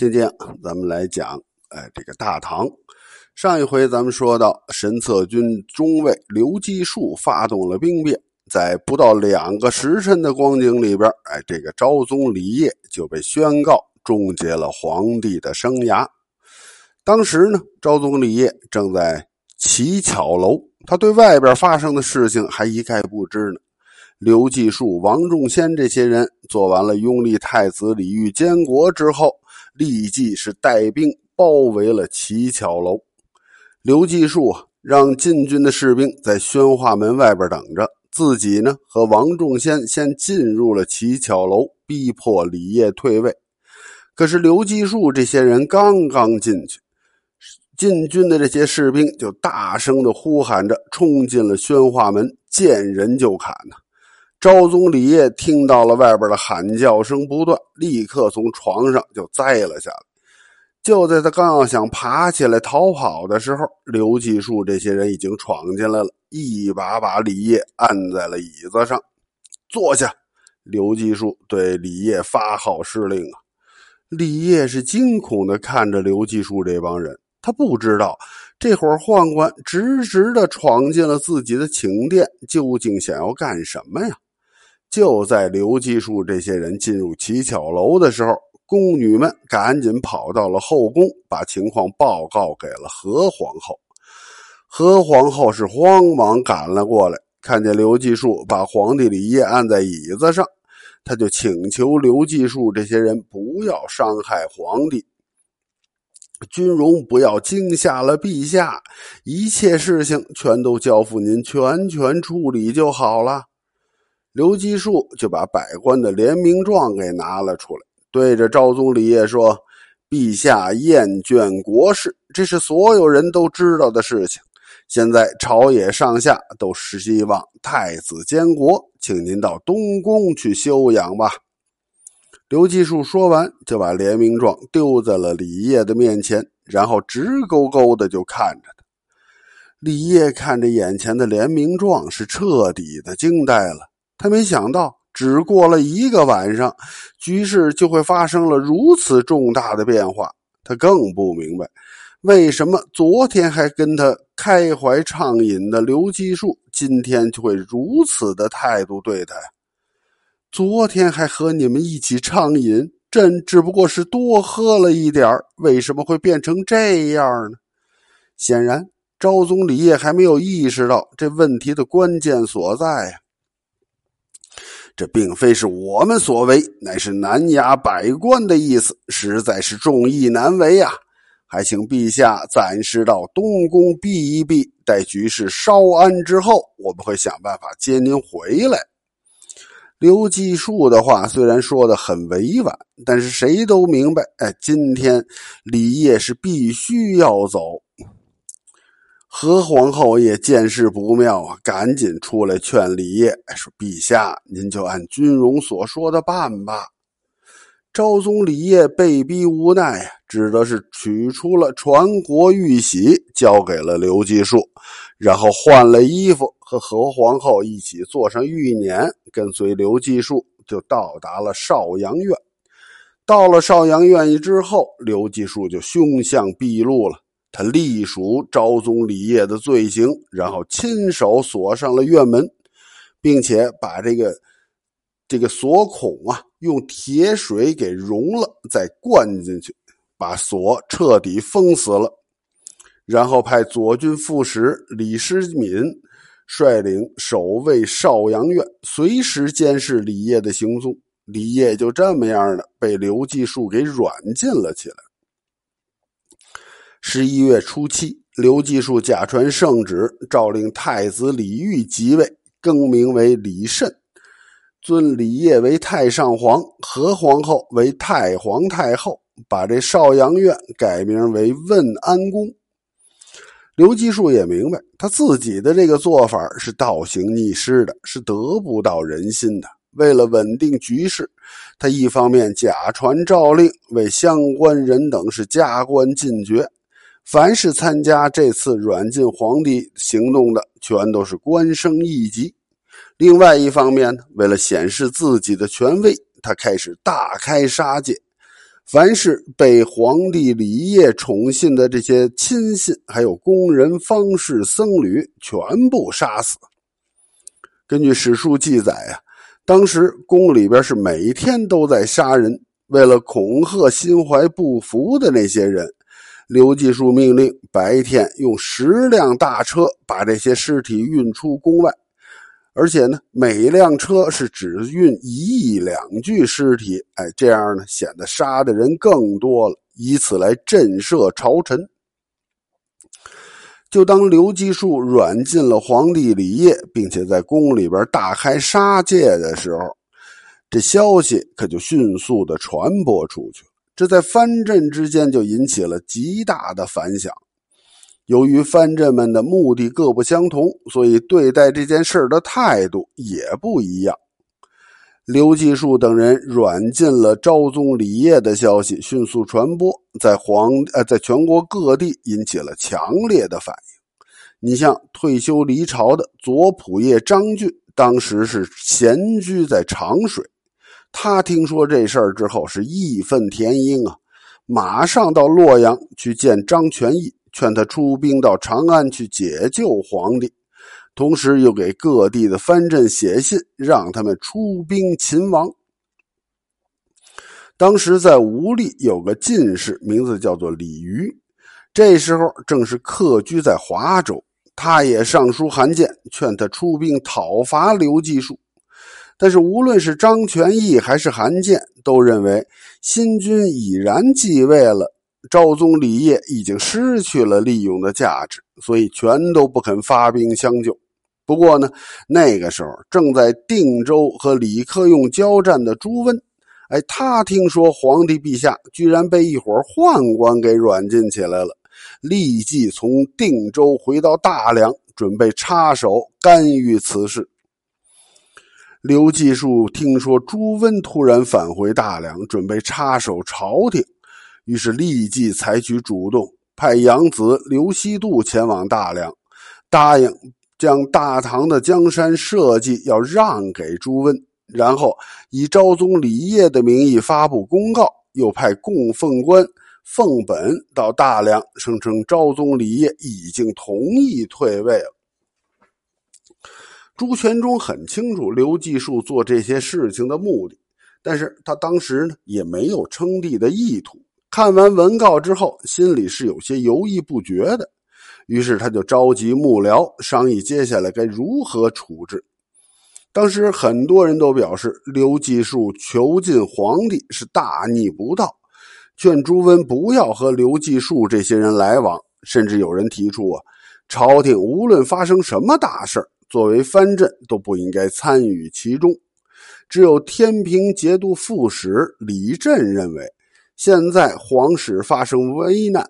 今天咱们来讲，哎，这个大唐。上一回咱们说到，神策军中尉刘基树发动了兵变，在不到两个时辰的光景里边，哎，这个昭宗李晔就被宣告终结了皇帝的生涯。当时呢，昭宗李晔正在乞巧楼，他对外边发生的事情还一概不知呢。刘继树、王仲先这些人做完了拥立太子李煜监国之后，立即是带兵包围了乞巧楼。刘继树让禁军的士兵在宣化门外边等着，自己呢和王仲先先进入了乞巧楼，逼迫李业退位。可是刘继树这些人刚刚进去，禁军的这些士兵就大声的呼喊着冲进了宣化门，见人就砍呐。昭宗李晔听到了外边的喊叫声不断，立刻从床上就栽了下来。就在他刚要想爬起来逃跑的时候，刘继树这些人已经闯进来了，一把把李晔按在了椅子上，坐下。刘继树对李晔发号施令啊！李晔是惊恐的看着刘继树这帮人，他不知道这伙宦官直直的闯进了自己的寝殿，究竟想要干什么呀？就在刘继树这些人进入乞巧楼的时候，宫女们赶紧跑到了后宫，把情况报告给了何皇后。何皇后是慌忙赶了过来，看见刘继树把皇帝李烨按在椅子上，他就请求刘继树这些人不要伤害皇帝，君荣不要惊吓了陛下，一切事情全都交付您全权处理就好了。刘基树就把百官的联名状给拿了出来，对着昭宗李晔说：“陛下厌倦国事，这是所有人都知道的事情。现在朝野上下都是希望太子监国，请您到东宫去休养吧。”刘基树说完，就把联名状丢在了李烨的面前，然后直勾勾的就看着他。李烨看着眼前的联名状，是彻底的惊呆了。他没想到，只过了一个晚上，局势就会发生了如此重大的变化。他更不明白，为什么昨天还跟他开怀畅饮的刘基树，今天就会如此的态度对他？昨天还和你们一起畅饮，朕只不过是多喝了一点为什么会变成这样呢？显然，昭宗李晔还没有意识到这问题的关键所在呀。这并非是我们所为，乃是南衙百官的意思，实在是众议难为啊！还请陛下暂时到东宫避一避，待局势稍安之后，我们会想办法接您回来。刘继树的话虽然说的很委婉，但是谁都明白，哎，今天李烨是必须要走。何皇后也见势不妙啊，赶紧出来劝李晔说：“陛下，您就按君荣所说的办吧。”昭宗李晔被逼无奈啊，只得是取出了传国玉玺，交给了刘继树，然后换了衣服，和何皇后一起坐上御辇，跟随刘继树就到达了少阳院。到了少阳院之后，刘继树就凶相毕露了。他隶属昭宗李业的罪行，然后亲手锁上了院门，并且把这个这个锁孔啊用铁水给融了，再灌进去，把锁彻底封死了。然后派左军副使李师敏率领守卫少阳院，随时监视李业的行踪。李业就这么样的被刘继树给软禁了起来。十一月初七，刘继树假传圣旨，诏令太子李煜即位，更名为李慎，尊李烨为太上皇，何皇后为太皇太后，把这少阳院改名为问安宫。刘继树也明白，他自己的这个做法是倒行逆施的，是得不到人心的。为了稳定局势，他一方面假传诏令，为相关人等是加官进爵。凡是参加这次软禁皇帝行动的，全都是官升一级。另外一方面呢，为了显示自己的权威，他开始大开杀戒。凡是被皇帝李业宠信的这些亲信，还有宫人、方士、僧侣，全部杀死。根据史书记载啊，当时宫里边是每天都在杀人。为了恐吓心怀不服的那些人，刘继树命令白天用十辆大车把这些尸体运出宫外。而且呢，每一辆车是只运一两具尸体，哎，这样呢显得杀的人更多了，以此来震慑朝臣。就当刘基树软禁了皇帝李业，并且在宫里边大开杀戒的时候，这消息可就迅速的传播出去。这在藩镇之间就引起了极大的反响。由于藩镇们的目的各不相同，所以对待这件事的态度也不一样。刘继树等人软禁了昭宗李业的消息迅速传播，在皇呃在全国各地引起了强烈的反应。你像退休离朝的左仆射张俊，当时是闲居在长水，他听说这事儿之后是义愤填膺啊，马上到洛阳去见张全义。劝他出兵到长安去解救皇帝，同时又给各地的藩镇写信，让他们出兵擒王。当时在吴历有个进士，名字叫做李渔，这时候正是客居在华州，他也上书函件，劝他出兵讨伐刘继树。但是无论是张全义还是韩建，都认为新君已然继位了。昭宗李业已经失去了利用的价值，所以全都不肯发兵相救。不过呢，那个时候正在定州和李克用交战的朱温，哎，他听说皇帝陛下居然被一伙宦官给软禁起来了，立即从定州回到大梁，准备插手干预此事。刘继树听说朱温突然返回大梁，准备插手朝廷。于是立即采取主动，派养子刘希度前往大梁，答应将大唐的江山社稷要让给朱温，然后以昭宗李业的名义发布公告，又派供奉官奉本到大梁，声称昭宗李业已经同意退位了。朱全忠很清楚刘继树做这些事情的目的，但是他当时呢也没有称帝的意图。看完文告之后，心里是有些犹豫不决的，于是他就召集幕僚商议接下来该如何处置。当时很多人都表示，刘继树囚禁皇帝是大逆不道，劝朱温不要和刘继树这些人来往。甚至有人提出啊，朝廷无论发生什么大事作为藩镇都不应该参与其中。只有天平节度副使李振认为。现在皇室发生危难，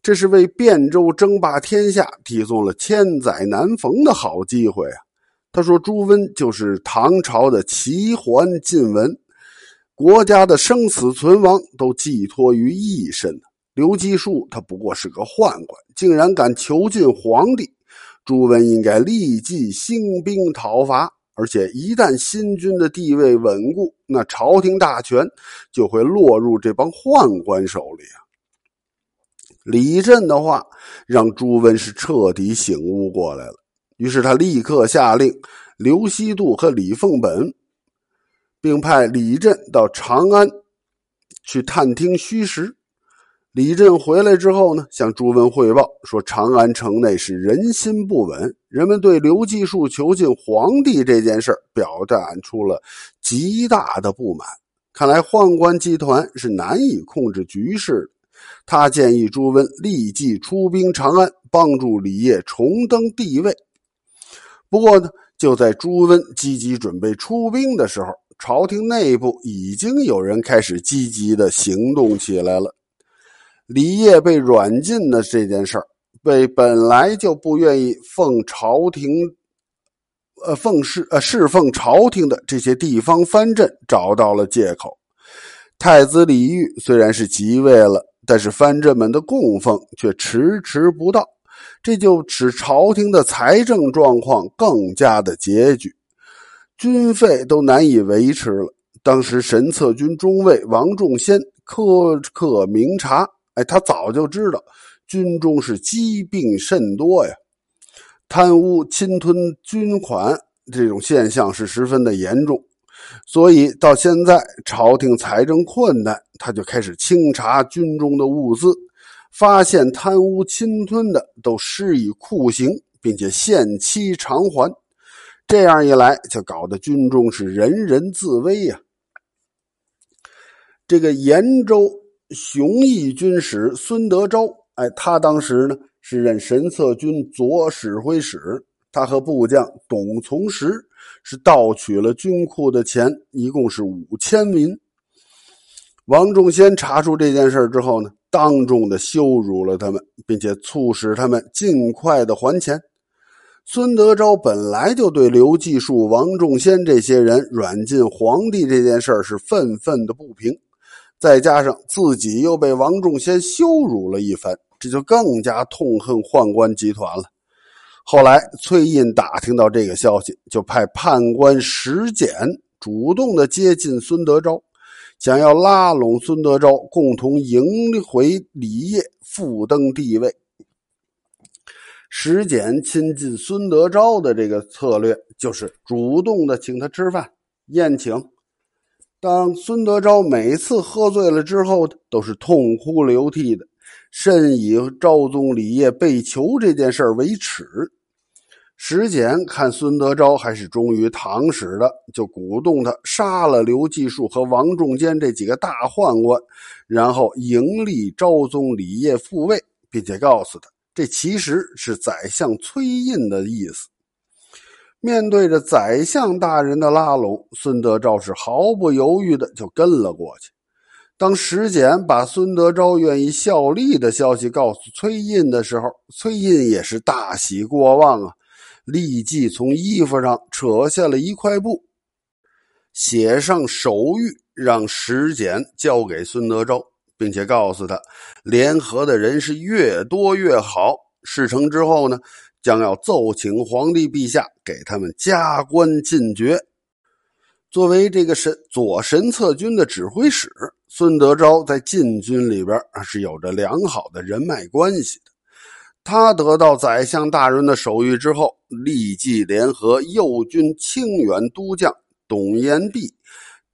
这是为汴州争霸天下提供了千载难逢的好机会啊！他说：“朱温就是唐朝的齐桓晋文，国家的生死存亡都寄托于一身。刘基树他不过是个宦官，竟然敢囚禁皇帝，朱温应该立即兴兵讨伐。”而且一旦新君的地位稳固，那朝廷大权就会落入这帮宦官手里啊！李振的话让朱温是彻底醒悟过来了，于是他立刻下令刘希度和李凤本，并派李振到长安去探听虚实。李振回来之后呢，向朱温汇报说，长安城内是人心不稳，人们对刘继树囚禁皇帝这件事表现出了极大的不满。看来宦官集团是难以控制局势的。他建议朱温立即出兵长安，帮助李业重登帝位。不过呢，就在朱温积极准备出兵的时候，朝廷内部已经有人开始积极的行动起来了。李业被软禁的这件事儿，被本来就不愿意奉朝廷，呃，奉侍呃侍奉朝廷的这些地方藩镇找到了借口。太子李煜虽然是即位了，但是藩镇们的供奉却迟迟不到，这就使朝廷的财政状况更加的拮据，军费都难以维持了。当时神策军中尉王仲先苛刻明察。哎，他早就知道军中是疾病甚多呀，贪污侵吞军款这种现象是十分的严重。所以到现在朝廷财政困难，他就开始清查军中的物资，发现贪污侵吞的都施以酷刑，并且限期偿还。这样一来，就搞得军中是人人自危呀。这个延州雄义军使孙德昭，哎，他当时呢是任神策军左指挥使，他和部将董从实是盗取了军库的钱，一共是五千银。王仲先查出这件事之后呢，当众的羞辱了他们，并且促使他们尽快的还钱。孙德昭本来就对刘继树、王仲先这些人软禁皇帝这件事是愤愤的不平，再加上自己又被王仲先羞辱了一番，这就更加痛恨宦官集团了。后来，崔胤打听到这个消息，就派判官石简主动的接近孙德昭，想要拉拢孙德昭，共同迎回李业，复登帝位。石简亲近孙德昭的这个策略，就是主动的请他吃饭宴请。当孙德昭每次喝醉了之后，都是痛哭流涕的，甚以昭宗李业被囚这件事为耻。石简看孙德昭还是忠于唐使的，就鼓动他杀了刘继树和王仲坚这几个大宦官，然后迎立昭宗李业复位，并且告诉他。这其实是宰相崔胤的意思。面对着宰相大人的拉拢，孙德昭是毫不犹豫的就跟了过去。当石简把孙德昭愿意效力的消息告诉崔胤的时候，崔胤也是大喜过望啊，立即从衣服上扯下了一块布，写上手谕，让石简交给孙德昭。并且告诉他，联合的人是越多越好。事成之后呢，将要奏请皇帝陛下给他们加官进爵。作为这个神左神策军的指挥使，孙德昭在禁军里边是有着良好的人脉关系的。他得到宰相大人的手谕之后，立即联合右军清远都将董延弼、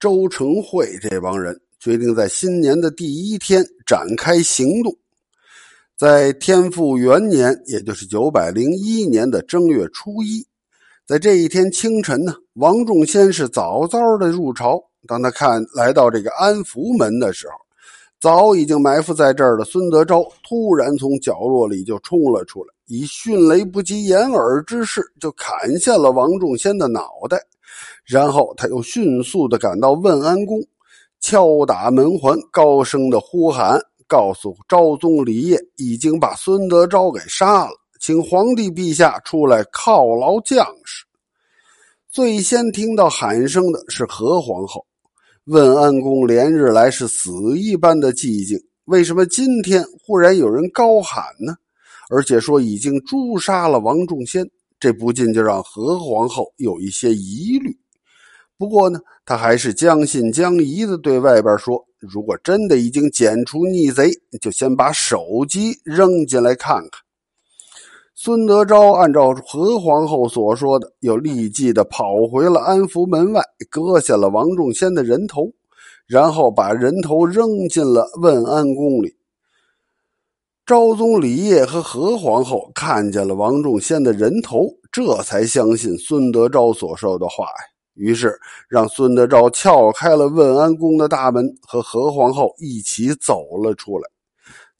周成会这帮人。决定在新年的第一天展开行动。在天复元年，也就是九百零一年的正月初一，在这一天清晨呢，王仲先是早早的入朝。当他看来到这个安福门的时候，早已经埋伏在这儿的孙德昭突然从角落里就冲了出来，以迅雷不及掩耳之势就砍下了王仲先的脑袋，然后他又迅速的赶到问安宫。敲打门环，高声的呼喊，告诉昭宗李业已经把孙德昭给杀了，请皇帝陛下出来犒劳将士。最先听到喊声的是何皇后。问安宫连日来是死一般的寂静，为什么今天忽然有人高喊呢？而且说已经诛杀了王仲先，这不禁就让何皇后有一些疑虑。不过呢，他还是将信将疑的对外边说：“如果真的已经剪除逆贼，就先把手机扔进来看看。”孙德昭按照何皇后所说的，又立即的跑回了安福门外，割下了王仲先的人头，然后把人头扔进了问安宫里。昭宗李烨和何皇后看见了王仲先的人头，这才相信孙德昭所说的话呀。于是，让孙德昭撬开了问安宫的大门，和何皇后一起走了出来。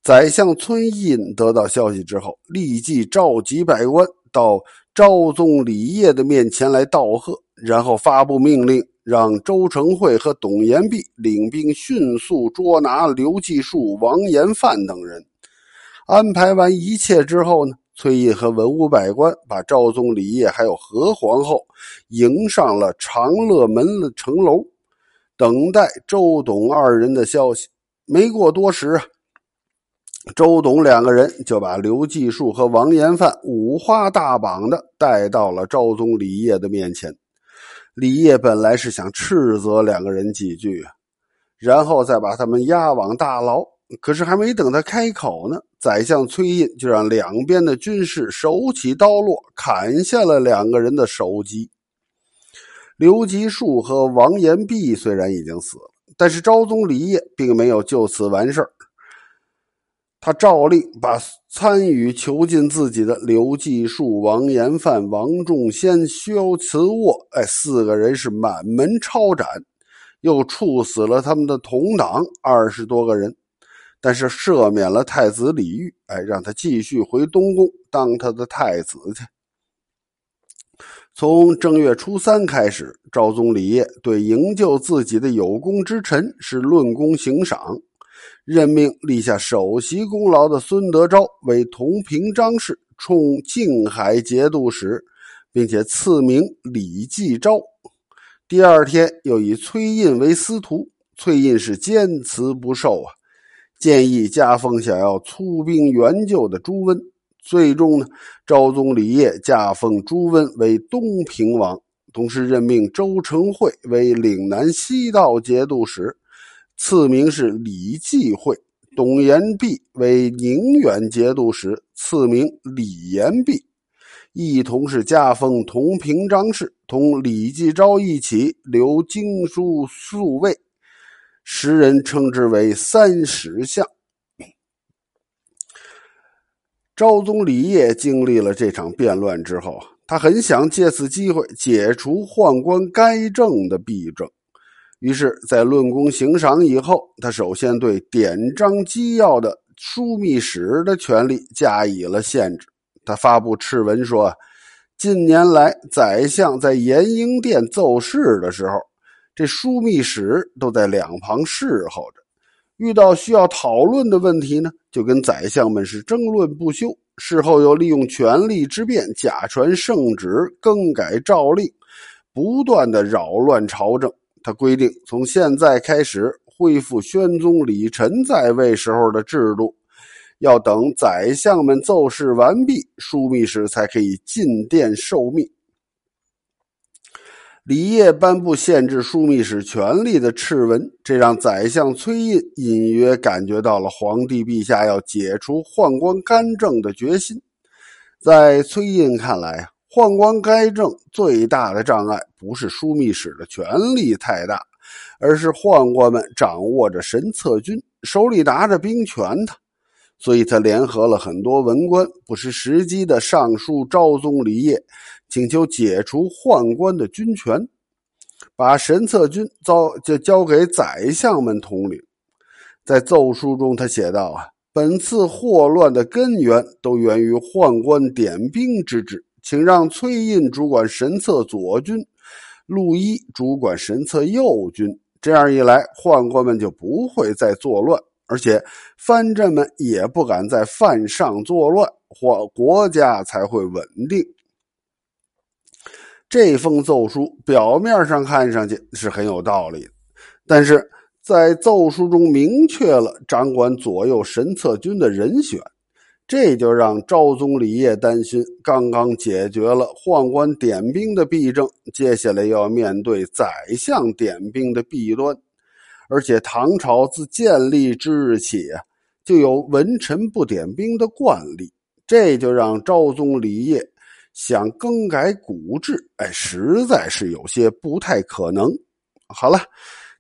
宰相崔胤得到消息之后，立即召集百官到昭宗李业的面前来道贺，然后发布命令，让周成会和董延弼领兵迅速捉拿刘继树、王延范等人。安排完一切之后呢？崔胤和文武百官把昭宗李业还有何皇后迎上了长乐门的城楼，等待周董二人的消息。没过多时，周董两个人就把刘继树和王延范五花大绑的带到了昭宗李业的面前。李业本来是想斥责两个人几句，然后再把他们押往大牢。可是还没等他开口呢，宰相崔胤就让两边的军士手起刀落，砍下了两个人的首级。刘吉树和王延弼虽然已经死了，但是昭宗李晔并没有就此完事儿。他照例把参与囚禁自己的刘继树、王延范、王仲先、萧慈沃，哎，四个人是满门抄斩，又处死了他们的同党二十多个人，但是赦免了太子李煜，哎，让他继续回东宫当他的太子去。从正月初三开始，昭宗李晔对营救自己的有功之臣是论功行赏。任命立下首席功劳的孙德昭为同平章事，充静海节度使，并且赐名李继昭。第二天，又以崔胤为司徒。崔胤是坚持不受啊，建议加封想要出兵援救的朱温。最终呢，昭宗李晔加封朱温为东平王，同时任命周成惠为岭南西道节度使。赐名是李继惠，董延弼为宁远节度使，赐名李延弼，一同是加封同平章事，同李继昭一起留经书宿卫，时人称之为三十相。昭宗李晔经历了这场变乱之后，他很想借此机会解除宦官该政的弊政。于是，在论功行赏以后，他首先对典章机要的枢密使的权力加以了限制。他发布敕文说：“近年来，宰相在延英殿奏事的时候，这枢密使都在两旁侍候着。遇到需要讨论的问题呢，就跟宰相们是争论不休。事后又利用权力之便，假传圣旨，更改诏令，不断的扰乱朝政。”他规定，从现在开始恢复宣宗李忱在位时候的制度，要等宰相们奏事完毕，枢密使才可以进殿受命。李晔颁布限制枢密使权力的敕文，这让宰相崔胤隐约感觉到了皇帝陛下要解除宦官干政的决心。在崔胤看来。宦官该政最大的障碍不是枢密使的权力太大，而是宦官们掌握着神策军，手里拿着兵权的。所以他联合了很多文官，不失时机的上书昭宗李晔，请求解除宦官的军权，把神策军交就交给宰相们统领。在奏书中，他写道：“啊，本次祸乱的根源都源于宦官点兵之制。”请让崔胤主管神策左军，陆一主管神策右军。这样一来，宦官们就不会再作乱，而且藩镇们也不敢在犯上作乱，或国家才会稳定。这封奏书表面上看上去是很有道理，但是在奏书中明确了掌管左右神策军的人选。这就让昭宗李晔担心，刚刚解决了宦官点兵的弊政，接下来要面对宰相点兵的弊端。而且唐朝自建立之日起，就有文臣不点兵的惯例，这就让昭宗李晔想更改古制，哎，实在是有些不太可能。好了，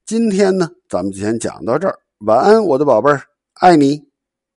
今天呢，咱们就先讲到这儿。晚安，我的宝贝儿，爱你。